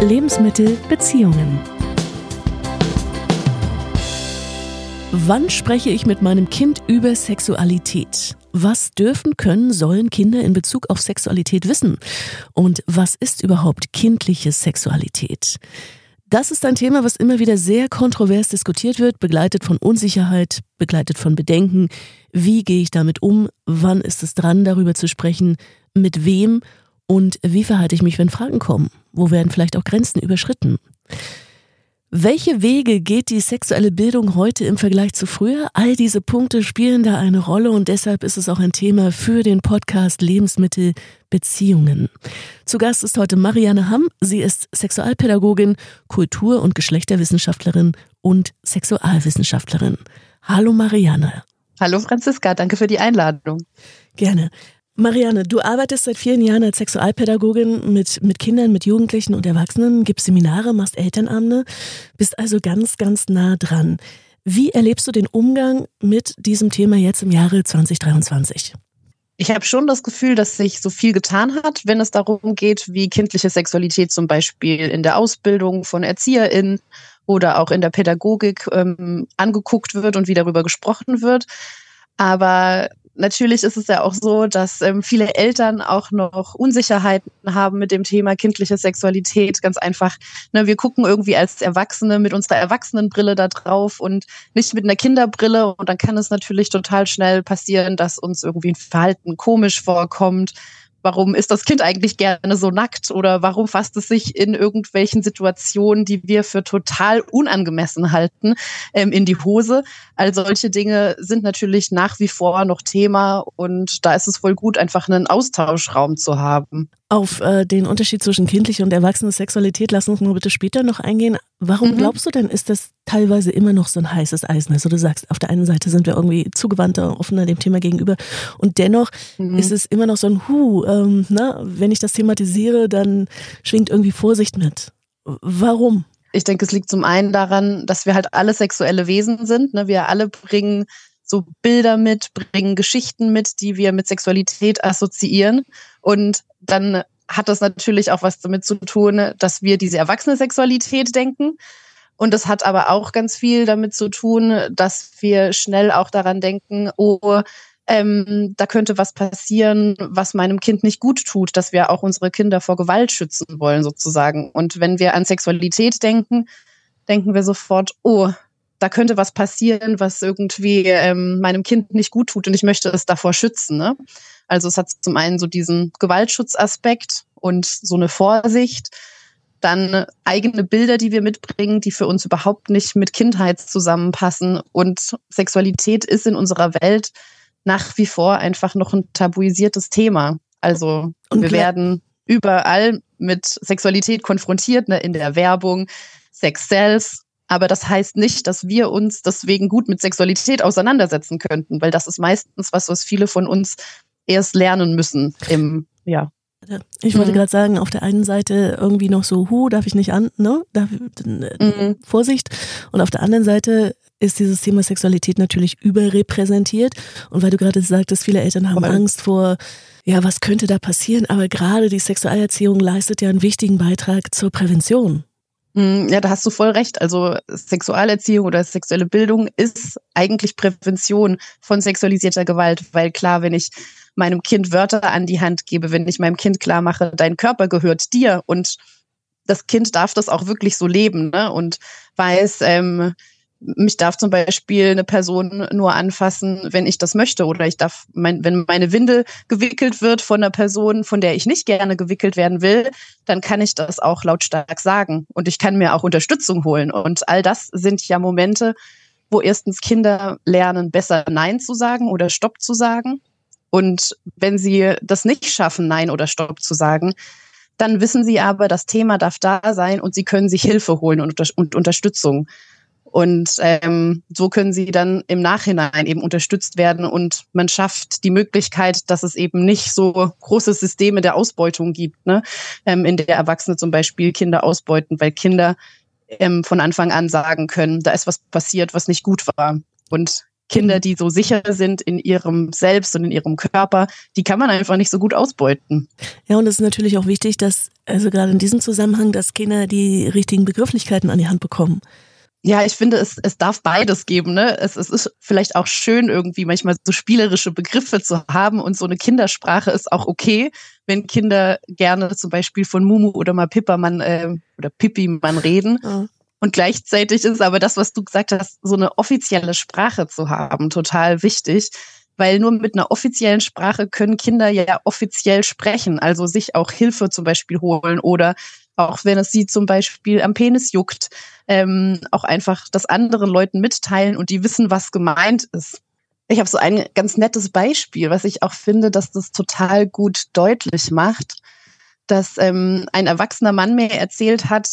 Lebensmittel, Beziehungen. Wann spreche ich mit meinem Kind über Sexualität? Was dürfen, können, sollen Kinder in Bezug auf Sexualität wissen? Und was ist überhaupt kindliche Sexualität? Das ist ein Thema, was immer wieder sehr kontrovers diskutiert wird, begleitet von Unsicherheit, begleitet von Bedenken. Wie gehe ich damit um? Wann ist es dran, darüber zu sprechen? Mit wem? Und wie verhalte ich mich, wenn Fragen kommen? Wo werden vielleicht auch Grenzen überschritten? Welche Wege geht die sexuelle Bildung heute im Vergleich zu früher? All diese Punkte spielen da eine Rolle und deshalb ist es auch ein Thema für den Podcast Lebensmittel Beziehungen. Zu Gast ist heute Marianne Hamm. Sie ist Sexualpädagogin, Kultur- und Geschlechterwissenschaftlerin und Sexualwissenschaftlerin. Hallo Marianne. Hallo Franziska, danke für die Einladung. Gerne. Marianne, du arbeitest seit vielen Jahren als Sexualpädagogin mit, mit Kindern, mit Jugendlichen und Erwachsenen, gibst Seminare, machst Elternabende, bist also ganz, ganz nah dran. Wie erlebst du den Umgang mit diesem Thema jetzt im Jahre 2023? Ich habe schon das Gefühl, dass sich so viel getan hat, wenn es darum geht, wie kindliche Sexualität zum Beispiel in der Ausbildung von ErzieherInnen oder auch in der Pädagogik ähm, angeguckt wird und wie darüber gesprochen wird. Aber natürlich ist es ja auch so, dass ähm, viele Eltern auch noch Unsicherheiten haben mit dem Thema kindliche Sexualität. Ganz einfach, ne, wir gucken irgendwie als Erwachsene mit unserer Erwachsenenbrille da drauf und nicht mit einer Kinderbrille. Und dann kann es natürlich total schnell passieren, dass uns irgendwie ein Verhalten komisch vorkommt Warum ist das Kind eigentlich gerne so nackt oder warum fasst es sich in irgendwelchen Situationen, die wir für total unangemessen halten, ähm, in die Hose? All solche Dinge sind natürlich nach wie vor noch Thema und da ist es wohl gut, einfach einen Austauschraum zu haben. Auf äh, den Unterschied zwischen kindlicher und erwachsener Sexualität lass uns nur bitte später noch eingehen. Warum mhm. glaubst du denn, ist das teilweise immer noch so ein heißes Eisen? Also du sagst, auf der einen Seite sind wir irgendwie zugewandter, offener dem Thema gegenüber und dennoch mhm. ist es immer noch so ein Hu, ähm, na, wenn ich das thematisiere, dann schwingt irgendwie Vorsicht mit. Warum? Ich denke, es liegt zum einen daran, dass wir halt alle sexuelle Wesen sind. Ne? Wir alle bringen so Bilder mit, bringen Geschichten mit, die wir mit Sexualität assoziieren. Und dann hat das natürlich auch was damit zu tun, dass wir diese erwachsene Sexualität denken. Und das hat aber auch ganz viel damit zu tun, dass wir schnell auch daran denken, oh, ähm, da könnte was passieren, was meinem Kind nicht gut tut, dass wir auch unsere Kinder vor Gewalt schützen wollen, sozusagen. Und wenn wir an Sexualität denken, denken wir sofort, oh, da könnte was passieren, was irgendwie ähm, meinem Kind nicht gut tut und ich möchte es davor schützen. Ne? Also es hat zum einen so diesen Gewaltschutzaspekt und so eine Vorsicht, dann eigene Bilder, die wir mitbringen, die für uns überhaupt nicht mit Kindheit zusammenpassen. Und Sexualität ist in unserer Welt nach wie vor einfach noch ein tabuisiertes Thema. Also und wir werden überall mit Sexualität konfrontiert, ne, in der Werbung, Sex Cells, aber das heißt nicht, dass wir uns deswegen gut mit Sexualität auseinandersetzen könnten, weil das ist meistens was, was viele von uns erst lernen müssen im, ja. Ich wollte mhm. gerade sagen, auf der einen Seite irgendwie noch so, hu, darf ich nicht an, ne? Darf, mhm. Vorsicht. Und auf der anderen Seite ist dieses Thema Sexualität natürlich überrepräsentiert. Und weil du gerade sagtest, viele Eltern haben Angst vor, ja, was könnte da passieren? Aber gerade die Sexualerziehung leistet ja einen wichtigen Beitrag zur Prävention. Hm, ja, da hast du voll recht. Also Sexualerziehung oder sexuelle Bildung ist eigentlich Prävention von sexualisierter Gewalt, weil klar, wenn ich meinem Kind Wörter an die Hand gebe, wenn ich meinem Kind klar mache, dein Körper gehört dir und das Kind darf das auch wirklich so leben ne? und weiß, ähm, mich darf zum Beispiel eine Person nur anfassen, wenn ich das möchte. Oder ich darf, mein, wenn meine Windel gewickelt wird von einer Person, von der ich nicht gerne gewickelt werden will, dann kann ich das auch lautstark sagen. Und ich kann mir auch Unterstützung holen. Und all das sind ja Momente, wo erstens Kinder lernen, besser Nein zu sagen oder Stopp zu sagen. Und wenn sie das nicht schaffen, Nein oder Stopp zu sagen, dann wissen sie aber, das Thema darf da sein und sie können sich Hilfe holen und, und Unterstützung. Und ähm, so können sie dann im Nachhinein eben unterstützt werden und man schafft die Möglichkeit, dass es eben nicht so große Systeme der Ausbeutung gibt, ne? ähm, in der Erwachsene zum Beispiel Kinder ausbeuten, weil Kinder ähm, von Anfang an sagen können, da ist was passiert, was nicht gut war. Und Kinder, die so sicher sind in ihrem Selbst und in ihrem Körper, die kann man einfach nicht so gut ausbeuten. Ja, und es ist natürlich auch wichtig, dass, also gerade in diesem Zusammenhang, dass Kinder die richtigen Begrifflichkeiten an die Hand bekommen. Ja, ich finde, es, es darf beides geben. Ne? Es, es ist vielleicht auch schön, irgendwie manchmal so spielerische Begriffe zu haben und so eine Kindersprache ist auch okay, wenn Kinder gerne zum Beispiel von Mumu oder mal Pippermann äh, oder Pippi-Mann reden. Ja. Und gleichzeitig ist aber das, was du gesagt hast, so eine offizielle Sprache zu haben, total wichtig. Weil nur mit einer offiziellen Sprache können Kinder ja offiziell sprechen, also sich auch Hilfe zum Beispiel holen oder auch wenn es sie zum Beispiel am Penis juckt, ähm, auch einfach das anderen Leuten mitteilen und die wissen, was gemeint ist. Ich habe so ein ganz nettes Beispiel, was ich auch finde, dass das total gut deutlich macht, dass ähm, ein erwachsener Mann mir erzählt hat,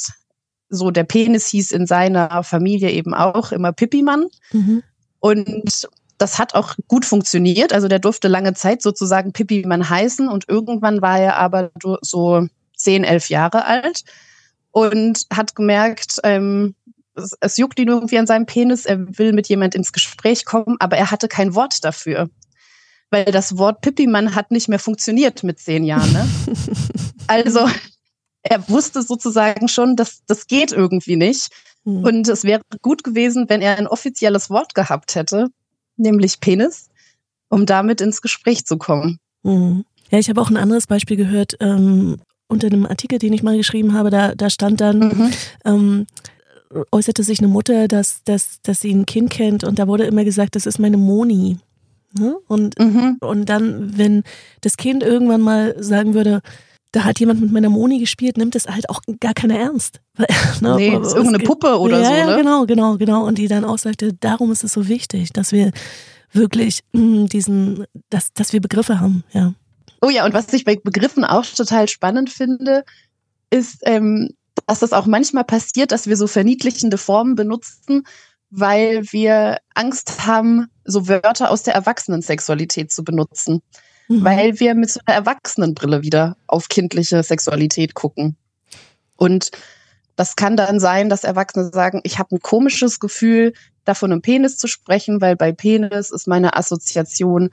so der Penis hieß in seiner Familie eben auch immer Pippimann. Mhm. Und das hat auch gut funktioniert. Also der durfte lange Zeit sozusagen Pippimann heißen und irgendwann war er aber so zehn, elf Jahre alt und hat gemerkt, ähm, es, es juckt ihn irgendwie an seinem Penis, er will mit jemand ins Gespräch kommen, aber er hatte kein Wort dafür. Weil das Wort Pippimann hat nicht mehr funktioniert mit zehn Jahren. Ne? also er wusste sozusagen schon, dass das geht irgendwie nicht. Mhm. Und es wäre gut gewesen, wenn er ein offizielles Wort gehabt hätte, nämlich Penis, um damit ins Gespräch zu kommen. Mhm. Ja, ich habe auch ein anderes Beispiel gehört ähm, unter einem Artikel, den ich mal geschrieben habe. Da, da stand dann, mhm. ähm, äußerte sich eine Mutter, dass, dass, dass sie ein Kind kennt und da wurde immer gesagt, das ist meine Moni. Ne? Und, mhm. und dann, wenn das Kind irgendwann mal sagen würde, da hat jemand mit meiner Moni gespielt, nimmt es halt auch gar keiner ernst. ne? Nee, ist irgendeine Puppe oder ja, so, ne? Ja, genau, genau, genau. Und die dann auch sagte, darum ist es so wichtig, dass wir wirklich mh, hm, diesen, dass, dass wir Begriffe haben, ja. Oh ja, und was ich bei Begriffen auch total spannend finde, ist, ähm, dass das auch manchmal passiert, dass wir so verniedlichende Formen benutzen, weil wir Angst haben, so Wörter aus der Erwachsenensexualität zu benutzen mhm. weil wir mit so einer Erwachsenenbrille wieder auf kindliche Sexualität gucken. Und das kann dann sein, dass Erwachsene sagen, ich habe ein komisches Gefühl, davon im Penis zu sprechen, weil bei Penis ist meine Assoziation,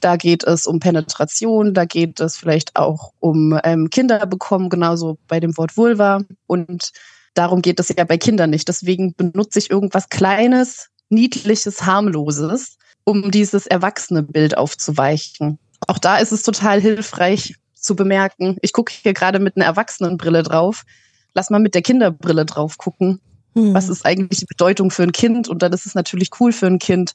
da geht es um Penetration, da geht es vielleicht auch um ähm, Kinder bekommen, genauso bei dem Wort Vulva. Und darum geht es ja bei Kindern nicht. Deswegen benutze ich irgendwas Kleines, Niedliches, Harmloses, um dieses erwachsene Bild aufzuweichen. Auch da ist es total hilfreich zu bemerken, ich gucke hier gerade mit einer Erwachsenenbrille drauf. Lass mal mit der Kinderbrille drauf gucken. Hm. Was ist eigentlich die Bedeutung für ein Kind? Und dann ist es natürlich cool für ein Kind,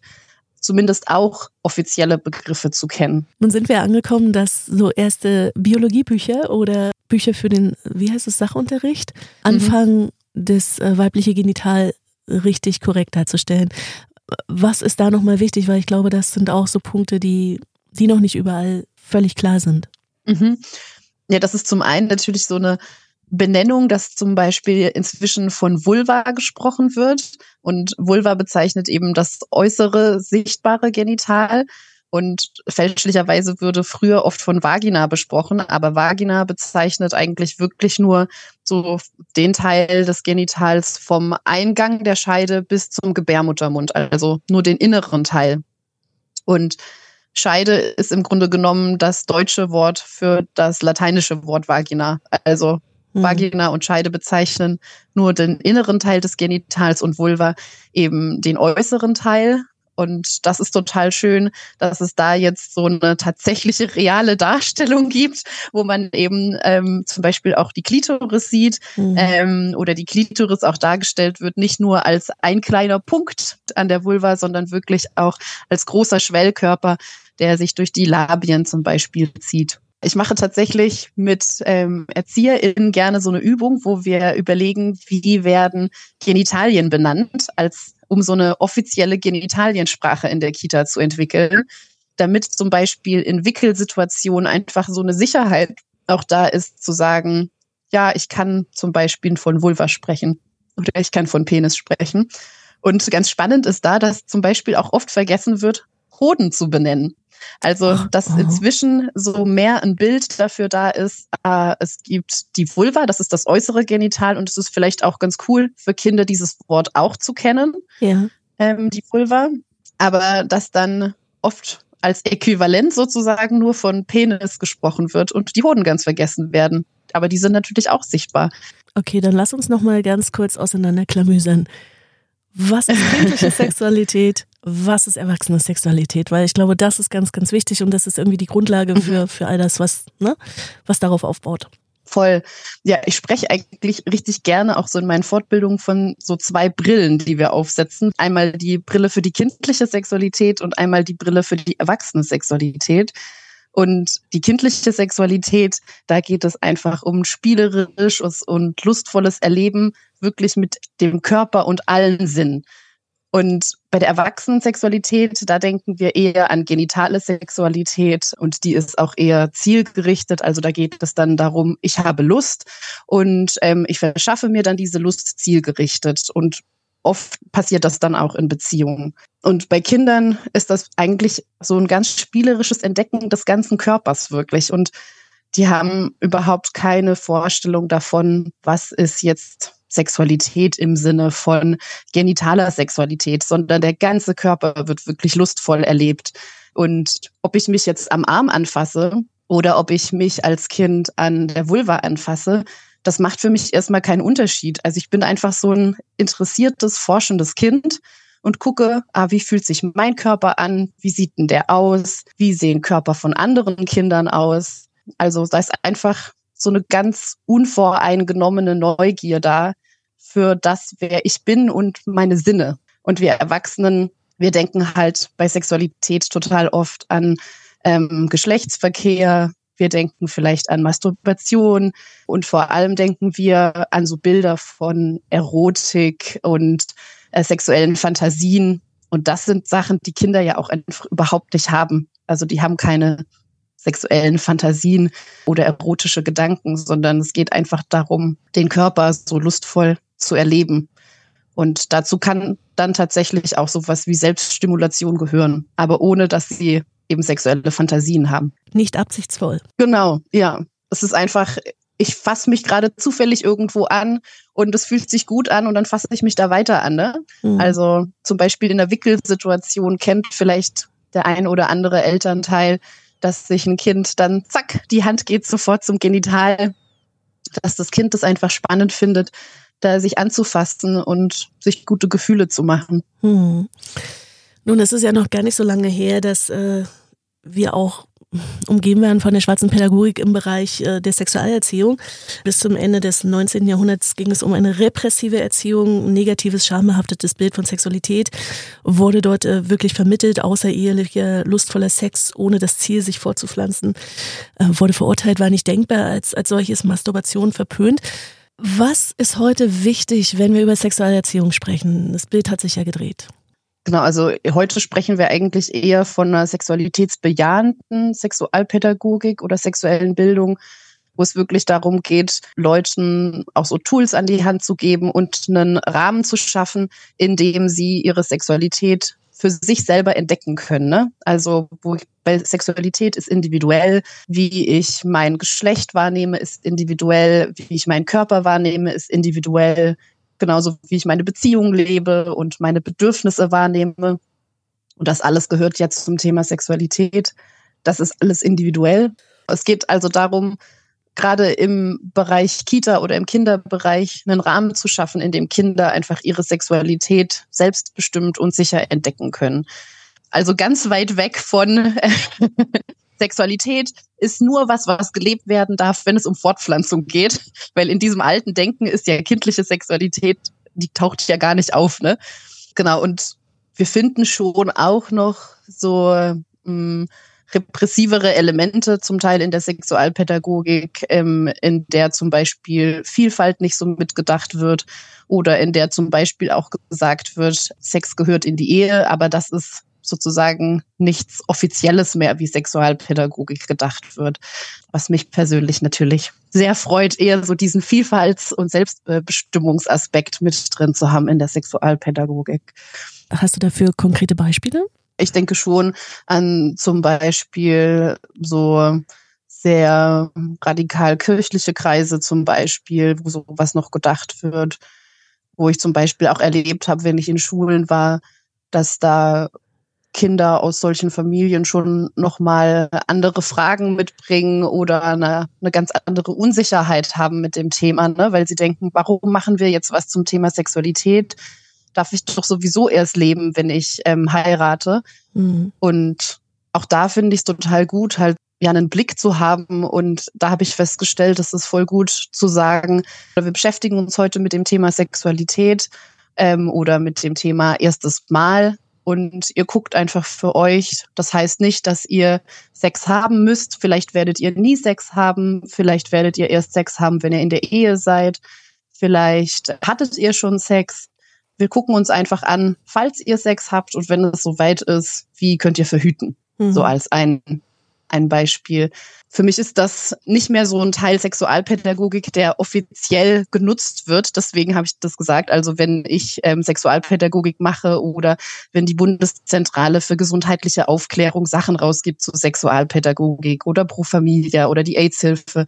zumindest auch offizielle Begriffe zu kennen. Nun sind wir angekommen, dass so erste Biologiebücher oder Bücher für den, wie heißt es, Sachunterricht, mhm. anfangen, mhm. das äh, weibliche Genital richtig korrekt darzustellen. Was ist da nochmal wichtig? Weil ich glaube, das sind auch so Punkte, die die noch nicht überall völlig klar sind. Mhm. Ja, das ist zum einen natürlich so eine Benennung, dass zum Beispiel inzwischen von Vulva gesprochen wird. Und Vulva bezeichnet eben das äußere, sichtbare Genital. Und fälschlicherweise würde früher oft von Vagina besprochen, aber Vagina bezeichnet eigentlich wirklich nur so den Teil des Genitals vom Eingang der Scheide bis zum Gebärmuttermund, also nur den inneren Teil. Und Scheide ist im Grunde genommen das deutsche Wort für das lateinische Wort Vagina. Also. Vagina und Scheide bezeichnen nur den inneren Teil des Genitals und Vulva eben den äußeren Teil. Und das ist total schön, dass es da jetzt so eine tatsächliche reale Darstellung gibt, wo man eben ähm, zum Beispiel auch die Klitoris sieht mhm. ähm, oder die Klitoris auch dargestellt wird, nicht nur als ein kleiner Punkt an der Vulva, sondern wirklich auch als großer Schwellkörper, der sich durch die Labien zum Beispiel zieht. Ich mache tatsächlich mit ähm, ErzieherInnen gerne so eine Übung, wo wir überlegen, wie werden Genitalien benannt, als um so eine offizielle Genitaliensprache in der Kita zu entwickeln, damit zum Beispiel in Wickelsituationen einfach so eine Sicherheit auch da ist, zu sagen, ja, ich kann zum Beispiel von Vulva sprechen oder ich kann von Penis sprechen. Und ganz spannend ist da, dass zum Beispiel auch oft vergessen wird, Hoden zu benennen. Also, dass inzwischen so mehr ein Bild dafür da ist, äh, es gibt die Vulva, das ist das äußere Genital und es ist vielleicht auch ganz cool für Kinder, dieses Wort auch zu kennen. Ja. Ähm, die Vulva. aber dass dann oft als Äquivalent sozusagen nur von Penis gesprochen wird und die Hoden ganz vergessen werden. Aber die sind natürlich auch sichtbar. Okay, dann lass uns noch mal ganz kurz auseinanderklamüsern. Was ist kindliche Sexualität? Was ist erwachsene Sexualität? Weil ich glaube, das ist ganz, ganz wichtig und das ist irgendwie die Grundlage mhm. für, für all das, was, ne, was darauf aufbaut voll. Ja, ich spreche eigentlich richtig gerne auch so in meinen Fortbildungen von so zwei Brillen, die wir aufsetzen. Einmal die Brille für die kindliche Sexualität und einmal die Brille für die erwachsene Sexualität. Und die kindliche Sexualität, da geht es einfach um spielerisches und lustvolles Erleben, wirklich mit dem Körper und allen Sinnen. Und bei der Erwachsenensexualität, da denken wir eher an genitale Sexualität und die ist auch eher zielgerichtet. Also da geht es dann darum, ich habe Lust und ähm, ich verschaffe mir dann diese Lust zielgerichtet. Und oft passiert das dann auch in Beziehungen. Und bei Kindern ist das eigentlich so ein ganz spielerisches Entdecken des ganzen Körpers wirklich. Und die haben überhaupt keine Vorstellung davon, was ist jetzt Sexualität im Sinne von genitaler Sexualität, sondern der ganze Körper wird wirklich lustvoll erlebt. Und ob ich mich jetzt am Arm anfasse oder ob ich mich als Kind an der Vulva anfasse, das macht für mich erstmal keinen Unterschied. Also ich bin einfach so ein interessiertes, forschendes Kind und gucke, ah, wie fühlt sich mein Körper an? Wie sieht denn der aus? Wie sehen Körper von anderen Kindern aus? Also da ist einfach so eine ganz unvoreingenommene Neugier da für das, wer ich bin und meine Sinne. Und wir Erwachsenen, wir denken halt bei Sexualität total oft an ähm, Geschlechtsverkehr, wir denken vielleicht an Masturbation und vor allem denken wir an so Bilder von Erotik und äh, sexuellen Fantasien. Und das sind Sachen, die Kinder ja auch überhaupt nicht haben. Also die haben keine sexuellen Fantasien oder erotische Gedanken, sondern es geht einfach darum, den Körper so lustvoll zu erleben. Und dazu kann dann tatsächlich auch sowas wie Selbststimulation gehören, aber ohne dass sie eben sexuelle Fantasien haben. Nicht absichtsvoll. Genau, ja. Es ist einfach, ich fasse mich gerade zufällig irgendwo an und es fühlt sich gut an und dann fasse ich mich da weiter an. Ne? Mhm. Also zum Beispiel in der Wickelsituation kennt vielleicht der ein oder andere Elternteil dass sich ein Kind dann, zack, die Hand geht sofort zum Genital, dass das Kind das einfach spannend findet, da sich anzufassen und sich gute Gefühle zu machen. Hm. Nun, es ist ja noch gar nicht so lange her, dass äh, wir auch umgeben werden von der schwarzen Pädagogik im Bereich äh, der Sexualerziehung. Bis zum Ende des 19. Jahrhunderts ging es um eine repressive Erziehung. Ein negatives, schambehaftetes Bild von Sexualität wurde dort äh, wirklich vermittelt. Außerehelicher, lustvoller Sex, ohne das Ziel, sich vorzupflanzen, äh, wurde verurteilt, war nicht denkbar. Als, als solches Masturbation verpönt. Was ist heute wichtig, wenn wir über Sexualerziehung sprechen? Das Bild hat sich ja gedreht. Genau, also heute sprechen wir eigentlich eher von einer sexualitätsbejahenden Sexualpädagogik oder sexuellen Bildung, wo es wirklich darum geht, Leuten auch so Tools an die Hand zu geben und einen Rahmen zu schaffen, in dem sie ihre Sexualität für sich selber entdecken können. Ne? Also wo ich, bei Sexualität ist individuell, wie ich mein Geschlecht wahrnehme, ist individuell, wie ich meinen Körper wahrnehme, ist individuell, genauso wie ich meine Beziehung lebe und meine Bedürfnisse wahrnehme. Und das alles gehört jetzt zum Thema Sexualität. Das ist alles individuell. Es geht also darum, gerade im Bereich Kita oder im Kinderbereich einen Rahmen zu schaffen, in dem Kinder einfach ihre Sexualität selbstbestimmt und sicher entdecken können. Also ganz weit weg von Sexualität ist nur was, was gelebt werden darf, wenn es um Fortpflanzung geht. Weil in diesem alten Denken ist ja kindliche Sexualität, die taucht ja gar nicht auf, ne? Genau, und wir finden schon auch noch so mh, hm, repressivere Elemente, zum Teil in der Sexualpädagogik, ähm, in der zum Beispiel Vielfalt nicht so mitgedacht wird oder in der zum Beispiel auch gesagt wird, Sex gehört in die Ehe, aber das ist sozusagen nichts Offizielles mehr wie Sexualpädagogik gedacht wird, was mich persönlich natürlich sehr freut, eher so diesen Vielfalts- und Selbstbestimmungsaspekt mit drin zu haben in der Sexualpädagogik. Hast du dafür konkrete Beispiele? Ich denke schon an zum Beispiel so sehr radikal kirchliche Kreise zum Beispiel, wo sowas noch gedacht wird, wo ich zum Beispiel auch erlebt habe, wenn ich in Schulen war, dass da Kinder aus solchen Familien schon nochmal andere Fragen mitbringen oder eine, eine ganz andere Unsicherheit haben mit dem Thema, ne? weil sie denken, warum machen wir jetzt was zum Thema Sexualität? Darf ich doch sowieso erst leben, wenn ich ähm, heirate? Mhm. Und auch da finde ich es total gut, halt ja einen Blick zu haben. Und da habe ich festgestellt, es ist voll gut zu sagen, wir beschäftigen uns heute mit dem Thema Sexualität ähm, oder mit dem Thema erstes Mal und ihr guckt einfach für euch. Das heißt nicht, dass ihr Sex haben müsst. Vielleicht werdet ihr nie Sex haben. Vielleicht werdet ihr erst Sex haben, wenn ihr in der Ehe seid. Vielleicht hattet ihr schon Sex. Wir gucken uns einfach an, falls ihr Sex habt und wenn es soweit ist, wie könnt ihr verhüten? Mhm. So als ein ein Beispiel. Für mich ist das nicht mehr so ein Teil Sexualpädagogik, der offiziell genutzt wird. Deswegen habe ich das gesagt. Also wenn ich ähm, Sexualpädagogik mache oder wenn die Bundeszentrale für gesundheitliche Aufklärung Sachen rausgibt zu Sexualpädagogik oder Pro Familia oder die AIDS-Hilfe,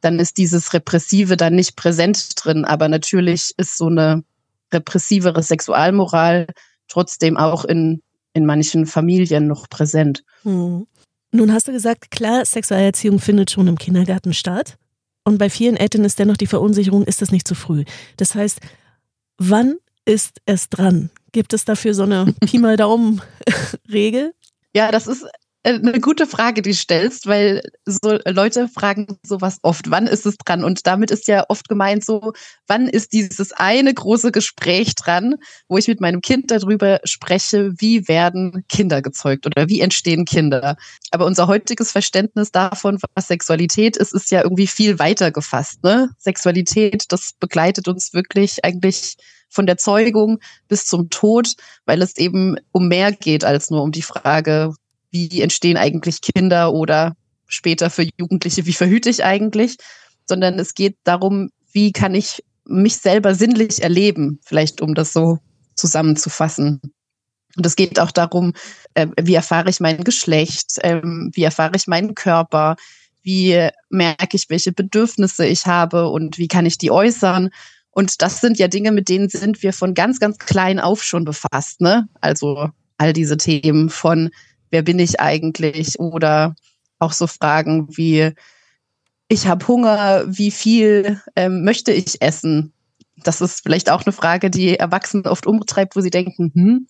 dann ist dieses Repressive dann nicht präsent drin. Aber natürlich ist so eine repressivere Sexualmoral trotzdem auch in, in manchen Familien noch präsent. Hm. Nun hast du gesagt, klar, Sexualerziehung findet schon im Kindergarten statt. Und bei vielen Eltern ist dennoch die Verunsicherung, ist das nicht zu früh. Das heißt, wann ist es dran? Gibt es dafür so eine Pi mal Daumen-Regel? Ja, das ist eine gute Frage, die stellst, weil so Leute fragen sowas oft, wann ist es dran? Und damit ist ja oft gemeint so, wann ist dieses eine große Gespräch dran, wo ich mit meinem Kind darüber spreche, wie werden Kinder gezeugt oder wie entstehen Kinder? Aber unser heutiges Verständnis davon, was Sexualität ist, ist ja irgendwie viel weiter gefasst. Ne? Sexualität, das begleitet uns wirklich eigentlich von der Zeugung bis zum Tod, weil es eben um mehr geht als nur um die Frage, wie entstehen eigentlich Kinder oder später für Jugendliche, wie verhüte ich eigentlich, sondern es geht darum, wie kann ich mich selber sinnlich erleben, vielleicht um das so zusammenzufassen. Und es geht auch darum, äh, wie erfahre ich mein Geschlecht, äh, wie erfahre ich meinen Körper, wie merke ich, welche Bedürfnisse ich habe und wie kann ich die äußern. Und das sind ja Dinge, mit denen sind wir von ganz, ganz klein auf schon befasst. Ne? Also all diese Themen von wer bin ich eigentlich? Oder auch so Fragen wie, ich habe Hunger, wie viel ähm, möchte ich essen? Das ist vielleicht auch eine Frage, die Erwachsene oft umtreibt, wo sie denken, hm,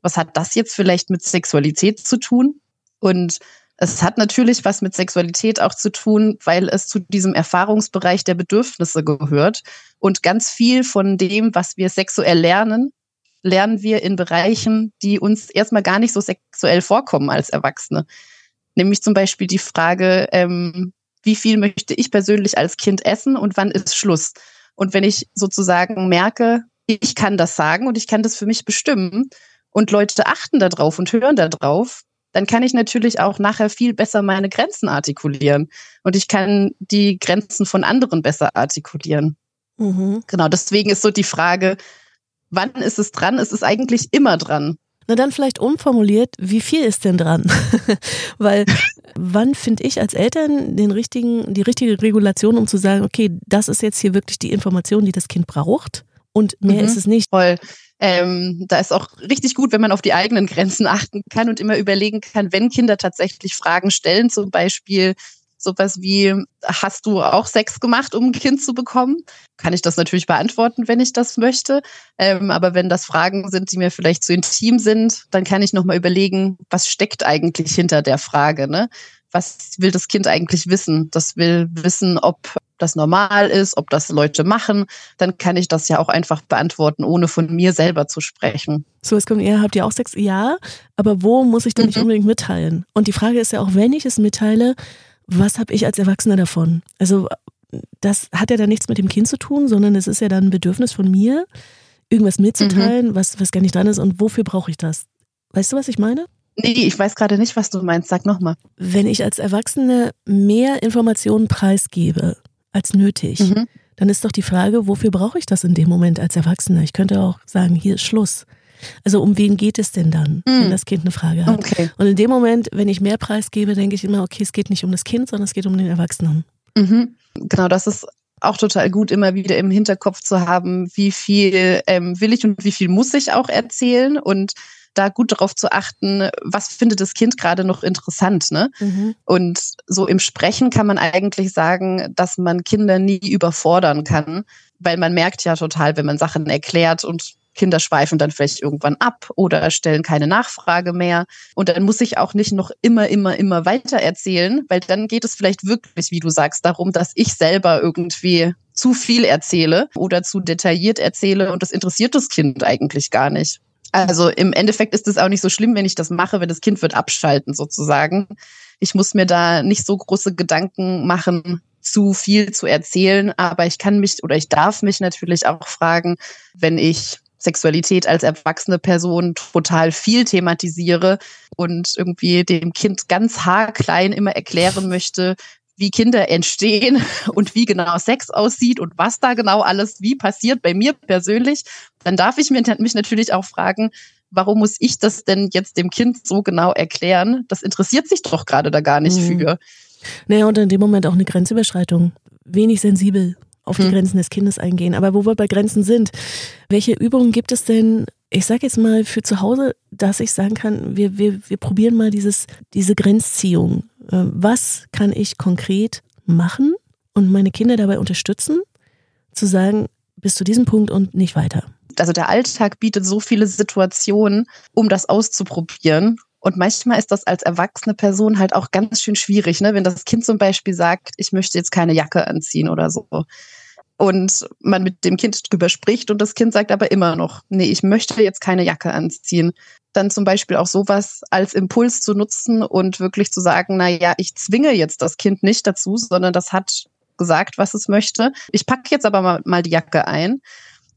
was hat das jetzt vielleicht mit Sexualität zu tun? Und es hat natürlich was mit Sexualität auch zu tun, weil es zu diesem Erfahrungsbereich der Bedürfnisse gehört. Und ganz viel von dem, was wir sexuell lernen, lernen wir in Bereichen, die uns erstmal gar nicht so sexuell vorkommen als Erwachsene. Nämlich zum Beispiel die Frage, ähm, wie viel möchte ich persönlich als Kind essen und wann ist Schluss? Und wenn ich sozusagen merke, ich kann das sagen und ich kann das für mich bestimmen und Leute achten darauf und hören darauf, dann kann ich natürlich auch nachher viel besser meine Grenzen artikulieren und ich kann die Grenzen von anderen besser artikulieren. Mhm. Genau, deswegen ist so die Frage, wann ist es dran? Es ist eigentlich immer dran. Na dann vielleicht umformuliert, wie viel ist denn dran? Weil wann finde ich als Eltern den richtigen, die richtige Regulation, um zu sagen, okay, das ist jetzt hier wirklich die Information, die das Kind braucht und mehr mhm, ist es nicht. Voll. Ähm, da ist auch richtig gut, wenn man auf die eigenen Grenzen achten kann und immer überlegen kann, wenn Kinder tatsächlich Fragen stellen, zum Beispiel, sowas wie, hast du auch Sex gemacht, um ein Kind zu bekommen? Kann ich das natürlich beantworten, wenn ich das möchte. Ähm, aber wenn das Fragen sind, die mir vielleicht zu intim sind, dann kann ich nochmal überlegen, was steckt eigentlich hinter der Frage? Ne? Was will das Kind eigentlich wissen? Das will wissen, ob das normal ist, ob das Leute machen, dann kann ich das ja auch einfach beantworten, ohne von mir selber zu sprechen. So, es kommt eher, habt ihr auch Sex? Ja, aber wo muss ich denn mhm. nicht unbedingt mitteilen? Und die Frage ist ja auch, wenn ich es mitteile, was habe ich als Erwachsener davon? Also das hat ja dann nichts mit dem Kind zu tun, sondern es ist ja dann ein Bedürfnis von mir, irgendwas mitzuteilen, mhm. was, was gar nicht dran ist und wofür brauche ich das? Weißt du, was ich meine? Nee, ich weiß gerade nicht, was du meinst. Sag nochmal. Wenn ich als Erwachsene mehr Informationen preisgebe als nötig, mhm. dann ist doch die Frage, wofür brauche ich das in dem Moment als Erwachsener? Ich könnte auch sagen, hier ist Schluss. Also um wen geht es denn dann, mhm. wenn das Kind eine Frage hat? Okay. Und in dem Moment, wenn ich mehr Preis gebe, denke ich immer, okay, es geht nicht um das Kind, sondern es geht um den Erwachsenen. Mhm. Genau, das ist auch total gut, immer wieder im Hinterkopf zu haben, wie viel ähm, will ich und wie viel muss ich auch erzählen. Und da gut darauf zu achten, was findet das Kind gerade noch interessant. Ne? Mhm. Und so im Sprechen kann man eigentlich sagen, dass man Kinder nie überfordern kann, weil man merkt ja total, wenn man Sachen erklärt und Kinder schweifen dann vielleicht irgendwann ab oder stellen keine Nachfrage mehr. Und dann muss ich auch nicht noch immer, immer, immer weiter erzählen, weil dann geht es vielleicht wirklich, wie du sagst, darum, dass ich selber irgendwie zu viel erzähle oder zu detailliert erzähle und das interessiert das Kind eigentlich gar nicht. Also im Endeffekt ist es auch nicht so schlimm, wenn ich das mache, wenn das Kind wird abschalten sozusagen. Ich muss mir da nicht so große Gedanken machen, zu viel zu erzählen, aber ich kann mich oder ich darf mich natürlich auch fragen, wenn ich Sexualität als erwachsene Person total viel thematisiere und irgendwie dem Kind ganz haarklein immer erklären möchte, wie Kinder entstehen und wie genau Sex aussieht und was da genau alles wie passiert bei mir persönlich, dann darf ich mich natürlich auch fragen, warum muss ich das denn jetzt dem Kind so genau erklären? Das interessiert sich doch gerade da gar nicht mhm. für. Naja, und in dem Moment auch eine Grenzüberschreitung. Wenig sensibel auf die hm. Grenzen des Kindes eingehen. Aber wo wir bei Grenzen sind, welche Übungen gibt es denn, ich sage jetzt mal für zu Hause, dass ich sagen kann, wir, wir, wir probieren mal dieses, diese Grenzziehung. Äh, was kann ich konkret machen und meine Kinder dabei unterstützen, zu sagen, bis zu diesem Punkt und nicht weiter? Also der Alltag bietet so viele Situationen, um das auszuprobieren. Und manchmal ist das als erwachsene Person halt auch ganz schön schwierig, ne? wenn das Kind zum Beispiel sagt, ich möchte jetzt keine Jacke anziehen oder so. Und man mit dem Kind drüber spricht und das Kind sagt aber immer noch, nee, ich möchte jetzt keine Jacke anziehen. Dann zum Beispiel auch sowas als Impuls zu nutzen und wirklich zu sagen, na ja, ich zwinge jetzt das Kind nicht dazu, sondern das hat gesagt, was es möchte. Ich packe jetzt aber mal, mal die Jacke ein.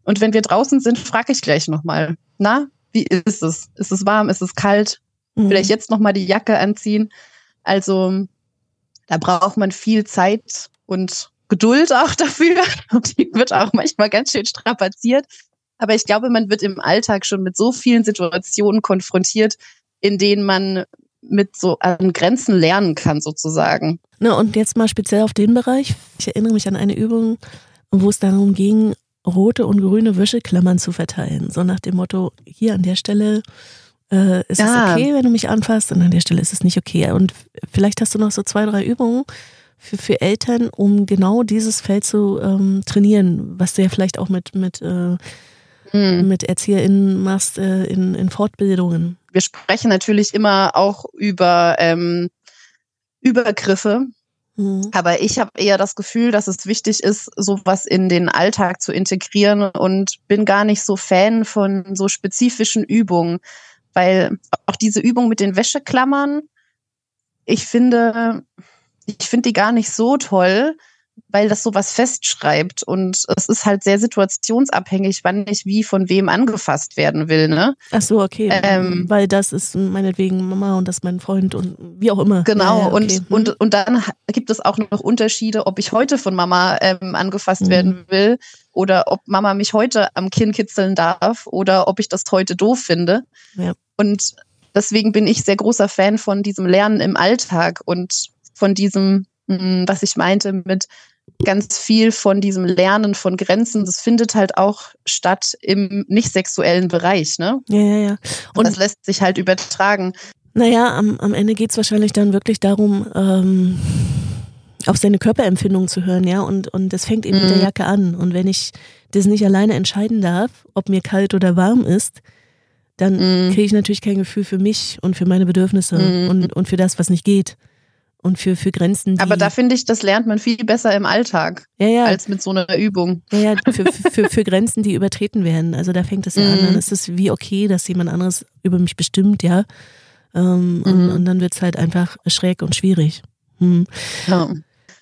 Und wenn wir draußen sind, frage ich gleich nochmal, na, wie ist es? Ist es warm? Ist es kalt? Mhm. Vielleicht jetzt nochmal die Jacke anziehen. Also da braucht man viel Zeit und Geduld auch dafür. Und die wird auch manchmal ganz schön strapaziert. Aber ich glaube, man wird im Alltag schon mit so vielen Situationen konfrontiert, in denen man mit so an Grenzen lernen kann, sozusagen. Na, und jetzt mal speziell auf den Bereich. Ich erinnere mich an eine Übung, wo es darum ging, rote und grüne Wäscheklammern zu verteilen. So nach dem Motto, hier an der Stelle äh, ist ja. es okay, wenn du mich anfasst und an der Stelle ist es nicht okay. Und vielleicht hast du noch so zwei, drei Übungen, für, für Eltern, um genau dieses Feld zu ähm, trainieren, was du ja vielleicht auch mit, mit, äh, mhm. mit ErzieherInnen machst äh, in, in Fortbildungen. Wir sprechen natürlich immer auch über ähm, Übergriffe, mhm. aber ich habe eher das Gefühl, dass es wichtig ist, sowas in den Alltag zu integrieren und bin gar nicht so Fan von so spezifischen Übungen, weil auch diese Übung mit den Wäscheklammern, ich finde, ich finde die gar nicht so toll, weil das sowas festschreibt und es ist halt sehr situationsabhängig, wann ich wie von wem angefasst werden will. Ne? Ach so, okay. Ähm, weil das ist meinetwegen Mama und das ist mein Freund und wie auch immer. Genau, ja, okay. und, hm. und, und dann gibt es auch noch Unterschiede, ob ich heute von Mama ähm, angefasst mhm. werden will oder ob Mama mich heute am Kinn kitzeln darf oder ob ich das heute doof finde. Ja. Und deswegen bin ich sehr großer Fan von diesem Lernen im Alltag und von diesem, mm, was ich meinte, mit ganz viel von diesem Lernen von Grenzen, das findet halt auch statt im nicht sexuellen Bereich, ne? Ja, ja, ja. Und das lässt sich halt übertragen. Naja, am, am Ende geht es wahrscheinlich dann wirklich darum, ähm, auf seine Körperempfindung zu hören, ja, und, und das fängt eben mhm. mit der mhm. Jacke an. Und wenn ich das nicht alleine entscheiden darf, ob mir kalt oder warm ist, dann mhm. kriege ich natürlich kein Gefühl für mich und für meine Bedürfnisse mhm. und, und für das, was nicht geht und für, für Grenzen. Aber da finde ich, das lernt man viel besser im Alltag ja, ja. als mit so einer Übung. Ja, ja, für, für, für Grenzen, die übertreten werden. Also da fängt es ja an. Dann mhm. ist es wie okay, dass jemand anderes über mich bestimmt, ja. Ähm, und, mhm. und, dann wird es halt einfach schräg und schwierig. Hm. Ja.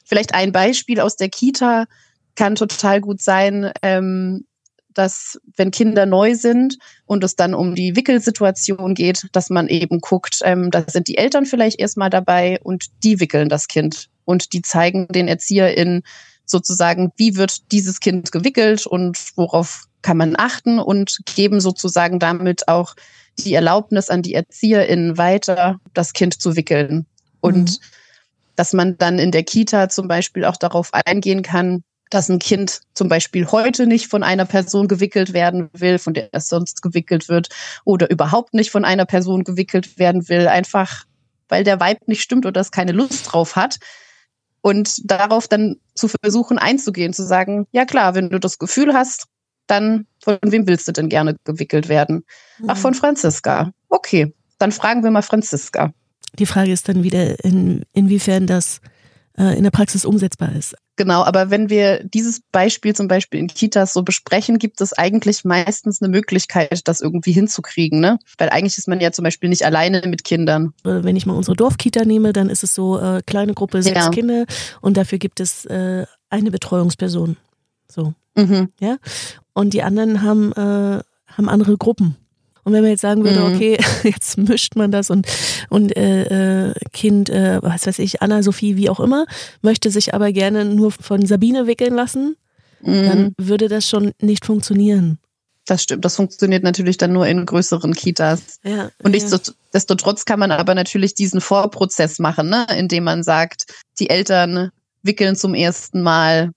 Vielleicht ein Beispiel aus der Kita kann total gut sein. Ähm, dass wenn Kinder neu sind und es dann um die Wickelsituation geht, dass man eben guckt, ähm, da sind die Eltern vielleicht erstmal dabei und die wickeln das Kind und die zeigen den ErzieherInnen sozusagen, wie wird dieses Kind gewickelt und worauf kann man achten und geben sozusagen damit auch die Erlaubnis an die ErzieherInnen weiter, das Kind zu wickeln. Und mhm. dass man dann in der Kita zum Beispiel auch darauf eingehen kann, dass ein Kind zum Beispiel heute nicht von einer Person gewickelt werden will, von der es sonst gewickelt wird, oder überhaupt nicht von einer Person gewickelt werden will, einfach weil der Vibe nicht stimmt oder es keine Lust drauf hat. Und darauf dann zu versuchen einzugehen, zu sagen, ja klar, wenn du das Gefühl hast, dann von wem willst du denn gerne gewickelt werden? Mhm. Ach, von Franziska. Okay, dann fragen wir mal Franziska. Die Frage ist dann wieder, in, inwiefern das in der Praxis umsetzbar ist. Genau, aber wenn wir dieses Beispiel zum Beispiel in Kitas so besprechen, gibt es eigentlich meistens eine Möglichkeit, das irgendwie hinzukriegen, ne? Weil eigentlich ist man ja zum Beispiel nicht alleine mit Kindern. Äh, wenn ich mal unsere Dorfkita nehme, dann ist es so äh, kleine Gruppe, sechs ja. Kinder und dafür gibt es äh, eine Betreuungsperson. So. Mhm. Ja. Und die anderen haben, äh, haben andere Gruppen. Und wenn man jetzt sagen würde, mhm. okay, jetzt mischt man das und, und äh, äh, Kind, äh, was weiß ich, Anna, Sophie, wie auch immer, möchte sich aber gerne nur von Sabine wickeln lassen, mhm. dann würde das schon nicht funktionieren. Das stimmt. Das funktioniert natürlich dann nur in größeren Kitas. Ja, und nichtsdestotrotz kann man aber natürlich diesen Vorprozess machen, ne? indem man sagt, die Eltern wickeln zum ersten Mal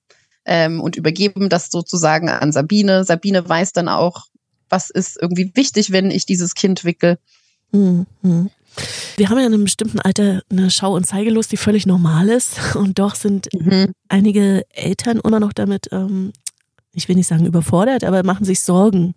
ähm, und übergeben das sozusagen an Sabine. Sabine weiß dann auch, was ist irgendwie wichtig, wenn ich dieses Kind wickel. Mhm. Wir haben ja in einem bestimmten Alter eine Schau- und Zeigelust, die völlig normal ist. Und doch sind mhm. einige Eltern immer noch damit, ähm, ich will nicht sagen überfordert, aber machen sich Sorgen.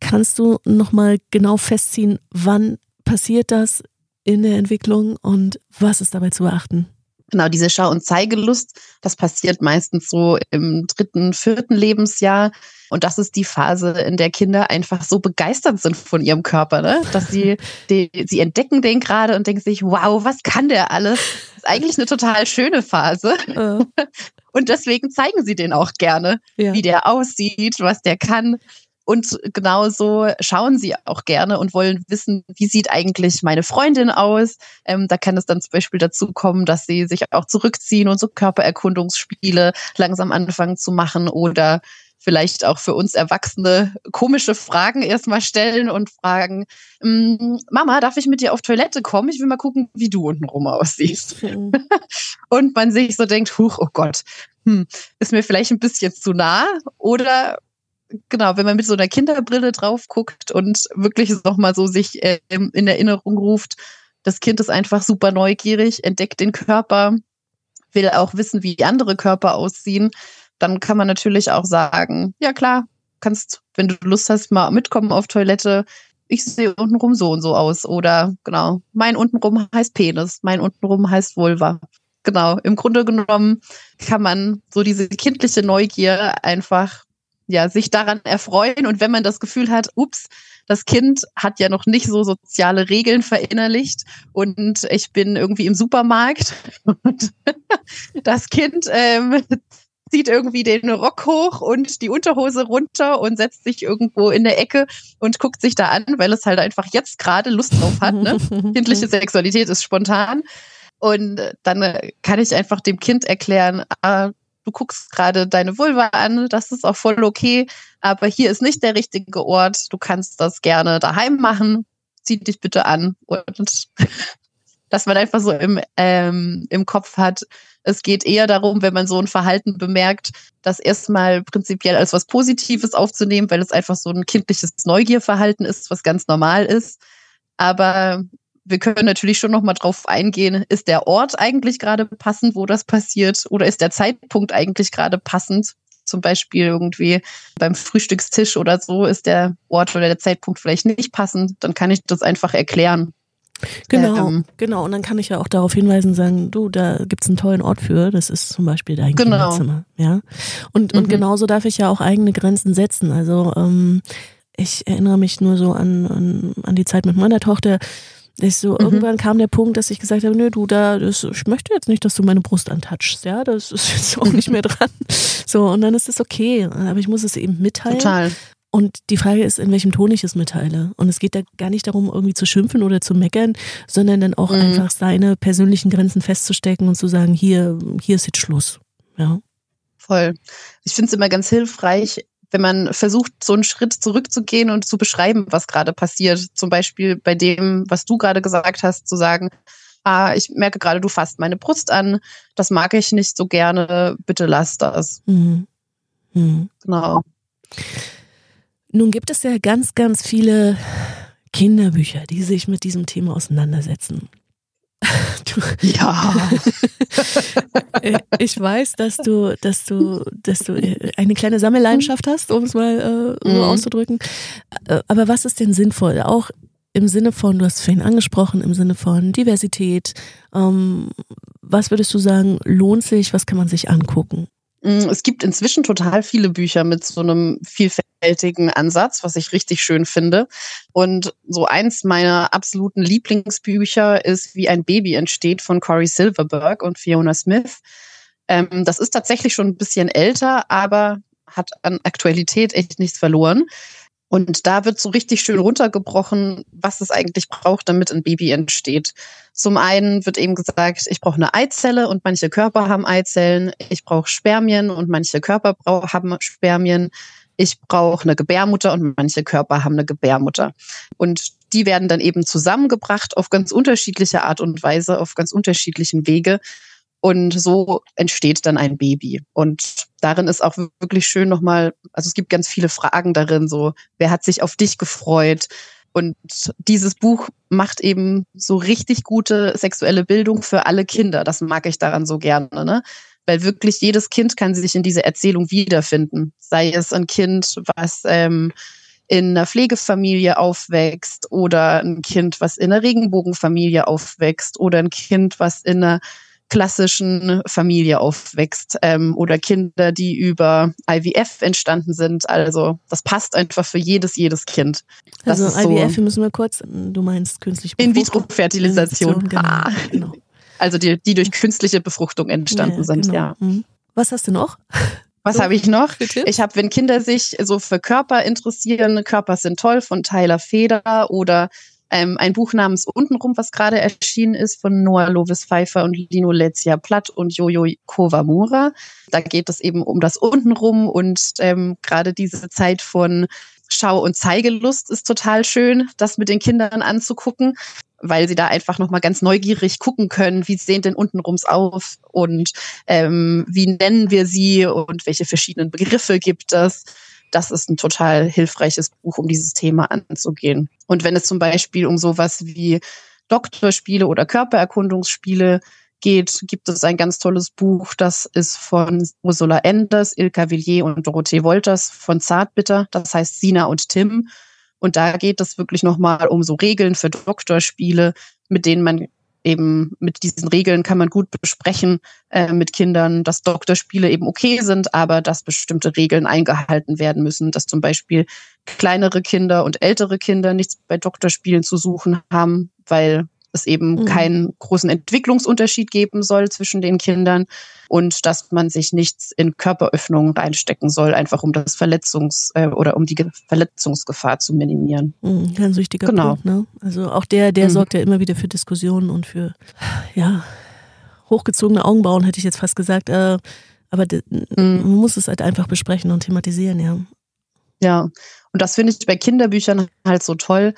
Kannst du nochmal genau festziehen, wann passiert das in der Entwicklung und was ist dabei zu beachten? Genau, diese Schau- und Zeigelust, das passiert meistens so im dritten, vierten Lebensjahr. Und das ist die Phase, in der Kinder einfach so begeistert sind von ihrem Körper, ne? dass sie, die, sie entdecken den gerade und denken sich, wow, was kann der alles? Das ist eigentlich eine total schöne Phase. Uh. Und deswegen zeigen sie den auch gerne, ja. wie der aussieht, was der kann. Und genauso schauen sie auch gerne und wollen wissen, wie sieht eigentlich meine Freundin aus. Ähm, da kann es dann zum Beispiel dazu kommen, dass sie sich auch zurückziehen und so Körpererkundungsspiele langsam anfangen zu machen oder vielleicht auch für uns Erwachsene komische Fragen erstmal stellen und fragen, mm, Mama, darf ich mit dir auf Toilette kommen? Ich will mal gucken, wie du untenrum aussiehst. Mhm. und man sich so denkt, huch, oh Gott, hm, ist mir vielleicht ein bisschen zu nah oder genau, wenn man mit so einer Kinderbrille drauf guckt und wirklich nochmal so sich äh, in Erinnerung ruft, das Kind ist einfach super neugierig, entdeckt den Körper, will auch wissen, wie andere Körper aussehen, dann kann man natürlich auch sagen, ja klar, kannst, wenn du Lust hast, mal mitkommen auf Toilette. Ich sehe untenrum so und so aus. Oder genau, mein untenrum heißt Penis, mein untenrum heißt Vulva. Genau, im Grunde genommen kann man so diese kindliche Neugier einfach ja, sich daran erfreuen. Und wenn man das Gefühl hat, ups, das Kind hat ja noch nicht so soziale Regeln verinnerlicht und ich bin irgendwie im Supermarkt und das Kind ähm, zieht irgendwie den Rock hoch und die Unterhose runter und setzt sich irgendwo in der Ecke und guckt sich da an, weil es halt einfach jetzt gerade Lust drauf hat. Ne? Kindliche Sexualität ist spontan. Und dann kann ich einfach dem Kind erklären, ah, du guckst gerade deine Vulva an, das ist auch voll okay, aber hier ist nicht der richtige Ort. Du kannst das gerne daheim machen. Zieh dich bitte an. Und dass man einfach so im, ähm, im Kopf hat, es geht eher darum, wenn man so ein Verhalten bemerkt, das erstmal prinzipiell als was Positives aufzunehmen, weil es einfach so ein kindliches Neugierverhalten ist, was ganz normal ist. Aber wir können natürlich schon noch mal drauf eingehen, ist der Ort eigentlich gerade passend, wo das passiert, oder ist der Zeitpunkt eigentlich gerade passend? Zum Beispiel irgendwie beim Frühstückstisch oder so ist der Ort oder der Zeitpunkt vielleicht nicht passend, dann kann ich das einfach erklären. Genau, ähm, genau. Und dann kann ich ja auch darauf hinweisen und sagen, du, da gibt es einen tollen Ort für, das ist zum Beispiel dein genau. Kinderzimmer. Ja. Und, mhm. und genauso darf ich ja auch eigene Grenzen setzen. Also ähm, ich erinnere mich nur so an, an, an die Zeit mit meiner Tochter ich so, mhm. irgendwann kam der Punkt, dass ich gesagt habe, nö, du da, das, ich möchte jetzt nicht, dass du meine Brust antouchst, ja, das ist jetzt auch nicht mehr dran. So, und dann ist es okay, aber ich muss es eben mitteilen. Total. Und die Frage ist, in welchem Ton ich es mitteile. Und es geht da gar nicht darum, irgendwie zu schimpfen oder zu meckern, sondern dann auch mhm. einfach seine persönlichen Grenzen festzustecken und zu sagen, hier, hier ist jetzt Schluss. Ja. Voll. Ich finde es immer ganz hilfreich, wenn man versucht, so einen Schritt zurückzugehen und zu beschreiben, was gerade passiert. Zum Beispiel bei dem, was du gerade gesagt hast, zu sagen, ah, ich merke gerade, du fasst meine Brust an, das mag ich nicht so gerne, bitte lass das. Mhm. Mhm. Genau. Nun gibt es ja ganz, ganz viele Kinderbücher, die sich mit diesem Thema auseinandersetzen. Du, ja. ich weiß, dass du, dass du, dass du eine kleine Sammelleidenschaft hast, um es mal äh, so mhm. auszudrücken. Äh, aber was ist denn sinnvoll? Auch im Sinne von, du hast es vorhin angesprochen, im Sinne von Diversität. Ähm, was würdest du sagen, lohnt sich? Was kann man sich angucken? Mm, es gibt inzwischen total viele Bücher mit so einem vielfältigen Ansatz, was ich richtig schön finde. Und so eins meiner absoluten Lieblingsbücher ist Wie ein Baby entsteht von Corey Silverberg und Fiona Smith. Ähm, das ist tatsächlich schon ein bisschen älter, aber hat an Aktualität echt nichts verloren. Und da wird so richtig schön runtergebrochen, was es eigentlich braucht, damit ein Baby entsteht. Zum einen wird eben gesagt, ich brauche eine Eizelle und manche Körper haben Eizellen. Ich brauche Spermien und manche Körper haben Spermien. Ich brauche eine Gebärmutter und manche Körper haben eine Gebärmutter. Und die werden dann eben zusammengebracht auf ganz unterschiedliche Art und Weise, auf ganz unterschiedlichen Wege. Und so entsteht dann ein Baby. Und darin ist auch wirklich schön nochmal, also es gibt ganz viele Fragen darin, so, wer hat sich auf dich gefreut? Und dieses Buch macht eben so richtig gute sexuelle Bildung für alle Kinder. Das mag ich daran so gerne, ne? Weil wirklich jedes Kind kann sich in dieser Erzählung wiederfinden. Sei es ein Kind, was ähm, in einer Pflegefamilie aufwächst oder ein Kind, was in einer Regenbogenfamilie aufwächst oder ein Kind, was in einer klassischen Familie aufwächst ähm, oder Kinder, die über IVF entstanden sind. Also das passt einfach für jedes, jedes Kind. Das also IVF, so müssen wir kurz, du meinst künstliche In-vitro-Fertilisation. Genau, ah. genau. Also die, die durch künstliche Befruchtung entstanden ja, sind, genau. ja. Mhm. Was hast du noch? Was so, habe ich noch? Ich habe, wenn Kinder sich so für Körper interessieren, Körper sind toll von Tyler Feder oder ähm, ein Buch namens Untenrum, was gerade erschienen ist von Noah Lovis Pfeiffer und Lino Lezia Platt und Jojo Kovamura. Da geht es eben um das Untenrum und ähm, gerade diese Zeit von Schau- und Zeigelust ist total schön, das mit den Kindern anzugucken, weil sie da einfach nochmal ganz neugierig gucken können, wie sehen denn untenrums auf und ähm, wie nennen wir sie und welche verschiedenen Begriffe gibt es das ist ein total hilfreiches Buch, um dieses Thema anzugehen. Und wenn es zum Beispiel um sowas wie Doktorspiele oder Körpererkundungsspiele geht, gibt es ein ganz tolles Buch, das ist von Ursula Enders, Ilka Villiers und Dorothee Wolters von Zartbitter, das heißt Sina und Tim. Und da geht es wirklich nochmal um so Regeln für Doktorspiele, mit denen man eben mit diesen Regeln kann man gut besprechen äh, mit Kindern, dass Doktorspiele eben okay sind, aber dass bestimmte Regeln eingehalten werden müssen, dass zum Beispiel kleinere Kinder und ältere Kinder nichts bei Doktorspielen zu suchen haben, weil es eben mhm. keinen großen Entwicklungsunterschied geben soll zwischen den Kindern und dass man sich nichts in Körperöffnungen reinstecken soll, einfach um das Verletzungs- äh, oder um die Verletzungsgefahr zu minimieren. Mhm, ganz wichtiger genau. Punkt. Ne? Also auch der, der mhm. sorgt ja immer wieder für Diskussionen und für ja hochgezogene Augenbrauen, hätte ich jetzt fast gesagt. Äh, aber mhm. man muss es halt einfach besprechen und thematisieren, ja. Ja, und das finde ich bei Kinderbüchern halt so toll,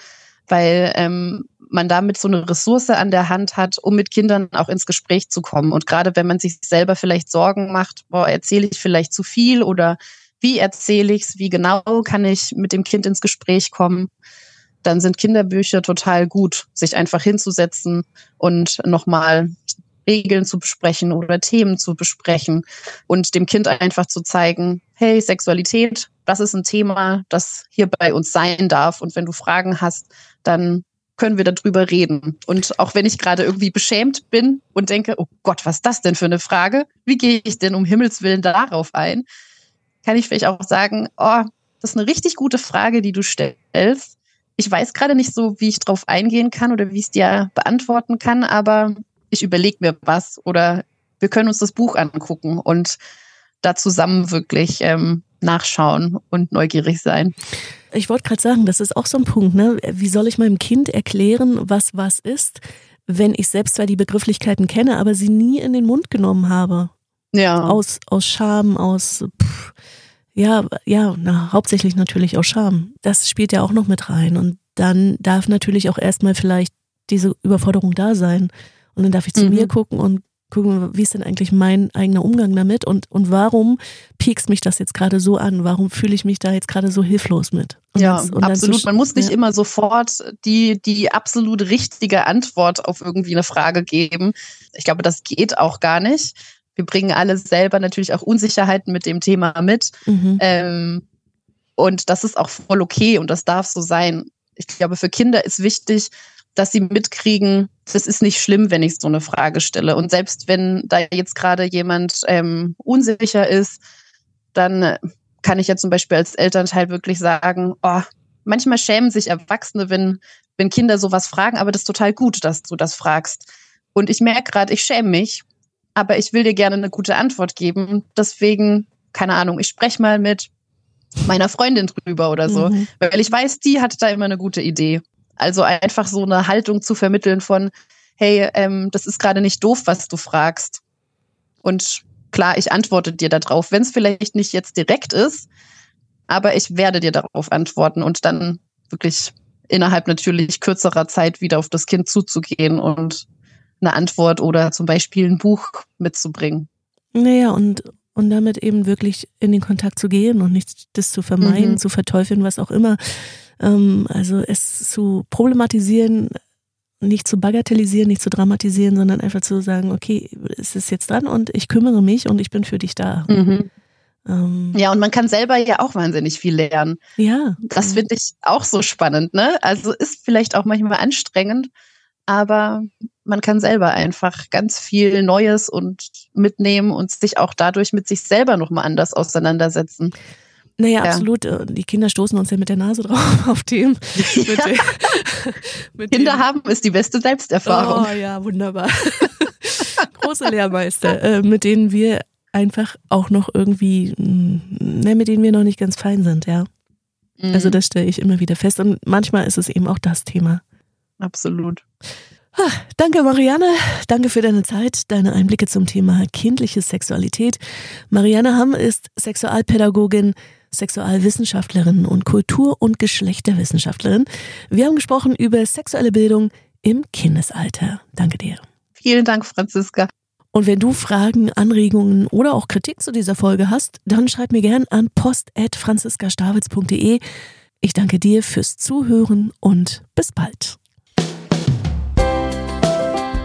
weil ähm, man damit so eine Ressource an der Hand hat, um mit Kindern auch ins Gespräch zu kommen. Und gerade wenn man sich selber vielleicht Sorgen macht, boah, erzähle ich vielleicht zu viel oder wie erzähle ich es, wie genau kann ich mit dem Kind ins Gespräch kommen, dann sind Kinderbücher total gut, sich einfach hinzusetzen und nochmal Regeln zu besprechen oder Themen zu besprechen und dem Kind einfach zu zeigen, hey, Sexualität, das ist ein Thema, das hier bei uns sein darf. Und wenn du Fragen hast, dann können wir darüber reden. Und auch wenn ich gerade irgendwie beschämt bin und denke, oh Gott, was ist das denn für eine Frage? Wie gehe ich denn um Himmels Willen darauf ein? Kann ich vielleicht auch sagen, oh, das ist eine richtig gute Frage, die du stellst. Ich weiß gerade nicht so, wie ich drauf eingehen kann oder wie ich es dir beantworten kann, aber ich überlege mir was oder wir können uns das Buch angucken und da zusammen wirklich ähm, nachschauen und neugierig sein. Ich wollte gerade sagen, das ist auch so ein Punkt. Ne? Wie soll ich meinem Kind erklären, was was ist, wenn ich selbst zwar die Begrifflichkeiten kenne, aber sie nie in den Mund genommen habe? Ja. Aus, aus Scham, aus. Pff, ja, ja, na, hauptsächlich natürlich aus Scham. Das spielt ja auch noch mit rein. Und dann darf natürlich auch erstmal vielleicht diese Überforderung da sein. Und dann darf ich zu mhm. mir gucken und gucken, wie ist denn eigentlich mein eigener Umgang damit und, und warum piekst mich das jetzt gerade so an? Warum fühle ich mich da jetzt gerade so hilflos mit? Und ja, das, absolut. Man muss nicht ja. immer sofort die, die absolut richtige Antwort auf irgendwie eine Frage geben. Ich glaube, das geht auch gar nicht. Wir bringen alle selber natürlich auch Unsicherheiten mit dem Thema mit. Mhm. Ähm, und das ist auch voll okay und das darf so sein. Ich glaube, für Kinder ist wichtig, dass sie mitkriegen, das ist nicht schlimm, wenn ich so eine Frage stelle. Und selbst wenn da jetzt gerade jemand ähm, unsicher ist, dann kann ich ja zum Beispiel als Elternteil wirklich sagen, oh, manchmal schämen sich Erwachsene, wenn, wenn Kinder sowas fragen, aber das ist total gut, dass du das fragst. Und ich merke gerade, ich schäme mich, aber ich will dir gerne eine gute Antwort geben. Deswegen, keine Ahnung, ich spreche mal mit meiner Freundin drüber oder so, mhm. weil ich weiß, die hat da immer eine gute Idee. Also einfach so eine Haltung zu vermitteln von, hey, ähm, das ist gerade nicht doof, was du fragst. Und klar, ich antworte dir darauf, wenn es vielleicht nicht jetzt direkt ist, aber ich werde dir darauf antworten und dann wirklich innerhalb natürlich kürzerer Zeit wieder auf das Kind zuzugehen und eine Antwort oder zum Beispiel ein Buch mitzubringen. Naja, und, und damit eben wirklich in den Kontakt zu gehen und nicht das zu vermeiden, mhm. zu verteufeln, was auch immer. Ähm, also es zu problematisieren, nicht zu bagatellisieren, nicht zu dramatisieren, sondern einfach zu sagen, okay, es ist jetzt dran und ich kümmere mich und ich bin für dich da. Mhm. Ähm, ja, und man kann selber ja auch wahnsinnig viel lernen. Ja. Das finde ich auch so spannend, ne? Also ist vielleicht auch manchmal anstrengend, aber man kann selber einfach ganz viel Neues und mitnehmen und sich auch dadurch mit sich selber nochmal anders auseinandersetzen. Naja, ja. absolut. Äh, die Kinder stoßen uns ja mit der Nase drauf auf Themen. Ja. Kinder dem. haben ist die beste Selbsterfahrung. Oh ja, wunderbar. Große Lehrmeister, äh, mit denen wir einfach auch noch irgendwie, ne, mit denen wir noch nicht ganz fein sind, ja. Mhm. Also das stelle ich immer wieder fest. Und manchmal ist es eben auch das Thema. Absolut. Danke, Marianne. Danke für deine Zeit, deine Einblicke zum Thema kindliche Sexualität. Marianne Hamm ist Sexualpädagogin, Sexualwissenschaftlerin und Kultur- und Geschlechterwissenschaftlerin. Wir haben gesprochen über sexuelle Bildung im Kindesalter. Danke dir. Vielen Dank, Franziska. Und wenn du Fragen, Anregungen oder auch Kritik zu dieser Folge hast, dann schreib mir gern an post.franziskastavitz.de. Ich danke dir fürs Zuhören und bis bald.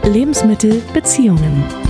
Lebensmittel Beziehungen.